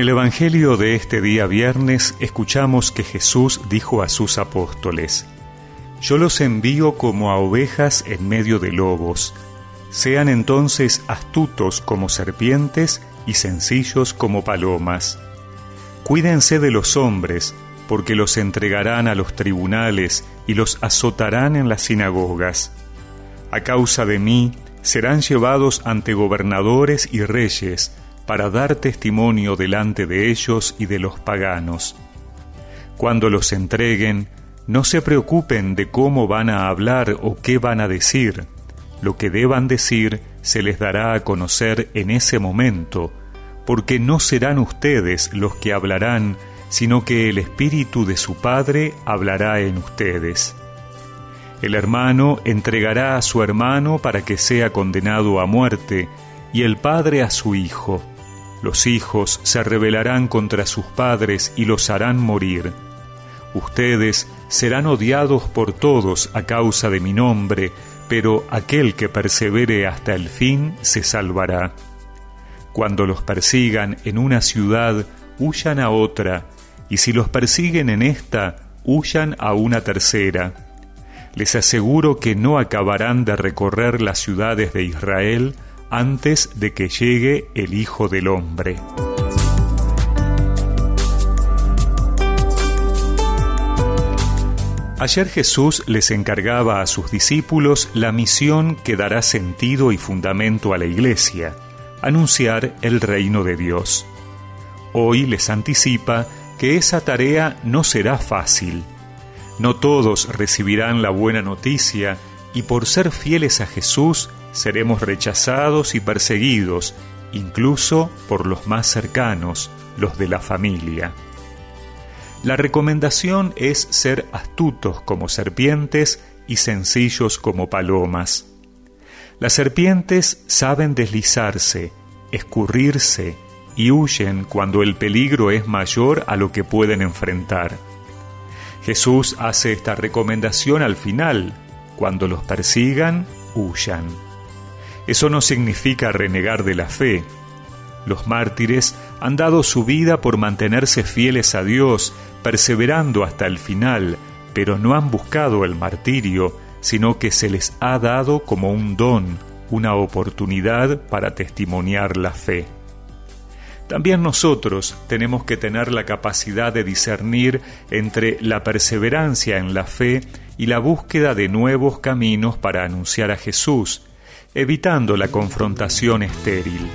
el Evangelio de este día viernes escuchamos que Jesús dijo a sus apóstoles, Yo los envío como a ovejas en medio de lobos. Sean entonces astutos como serpientes y sencillos como palomas. Cuídense de los hombres, porque los entregarán a los tribunales y los azotarán en las sinagogas. A causa de mí serán llevados ante gobernadores y reyes, para dar testimonio delante de ellos y de los paganos. Cuando los entreguen, no se preocupen de cómo van a hablar o qué van a decir. Lo que deban decir se les dará a conocer en ese momento, porque no serán ustedes los que hablarán, sino que el Espíritu de su Padre hablará en ustedes. El hermano entregará a su hermano para que sea condenado a muerte, y el padre a su hijo. Los hijos se rebelarán contra sus padres y los harán morir. Ustedes serán odiados por todos a causa de mi nombre, pero aquel que persevere hasta el fin se salvará. Cuando los persigan en una ciudad, huyan a otra, y si los persiguen en esta, huyan a una tercera. Les aseguro que no acabarán de recorrer las ciudades de Israel antes de que llegue el Hijo del Hombre. Ayer Jesús les encargaba a sus discípulos la misión que dará sentido y fundamento a la Iglesia, anunciar el reino de Dios. Hoy les anticipa que esa tarea no será fácil. No todos recibirán la buena noticia y por ser fieles a Jesús seremos rechazados y perseguidos, incluso por los más cercanos, los de la familia. La recomendación es ser astutos como serpientes y sencillos como palomas. Las serpientes saben deslizarse, escurrirse y huyen cuando el peligro es mayor a lo que pueden enfrentar. Jesús hace esta recomendación al final, cuando los persigan, huyan. Eso no significa renegar de la fe. Los mártires han dado su vida por mantenerse fieles a Dios, perseverando hasta el final, pero no han buscado el martirio, sino que se les ha dado como un don, una oportunidad para testimoniar la fe. También nosotros tenemos que tener la capacidad de discernir entre la perseverancia en la fe y la búsqueda de nuevos caminos para anunciar a Jesús, evitando la confrontación estéril.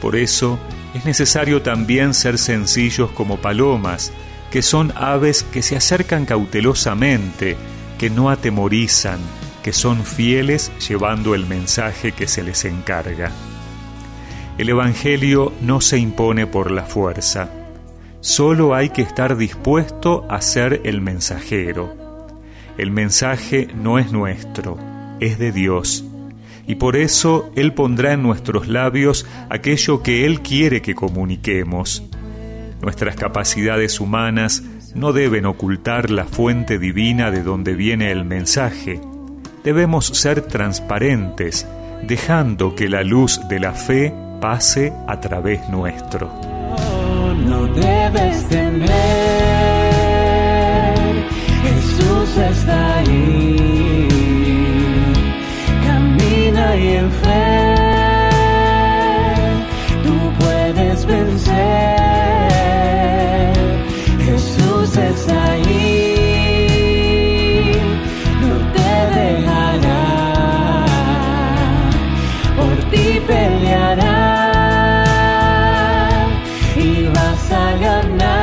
Por eso es necesario también ser sencillos como palomas, que son aves que se acercan cautelosamente, que no atemorizan, que son fieles llevando el mensaje que se les encarga. El Evangelio no se impone por la fuerza, solo hay que estar dispuesto a ser el mensajero. El mensaje no es nuestro, es de Dios y por eso Él pondrá en nuestros labios aquello que Él quiere que comuniquemos. Nuestras capacidades humanas no deben ocultar la fuente divina de donde viene el mensaje. Debemos ser transparentes, dejando que la luz de la fe pase a través nuestro. No debes temer, Jesús está ahí fe tú puedes vencer. Jesús está ahí, no te dejará, por ti peleará y vas a ganar.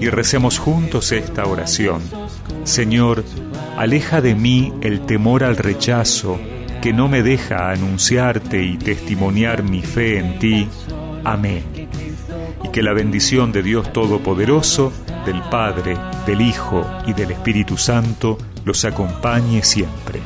Y recemos juntos esta oración. Señor, Aleja de mí el temor al rechazo que no me deja anunciarte y testimoniar mi fe en ti. Amén. Y que la bendición de Dios Todopoderoso, del Padre, del Hijo y del Espíritu Santo los acompañe siempre.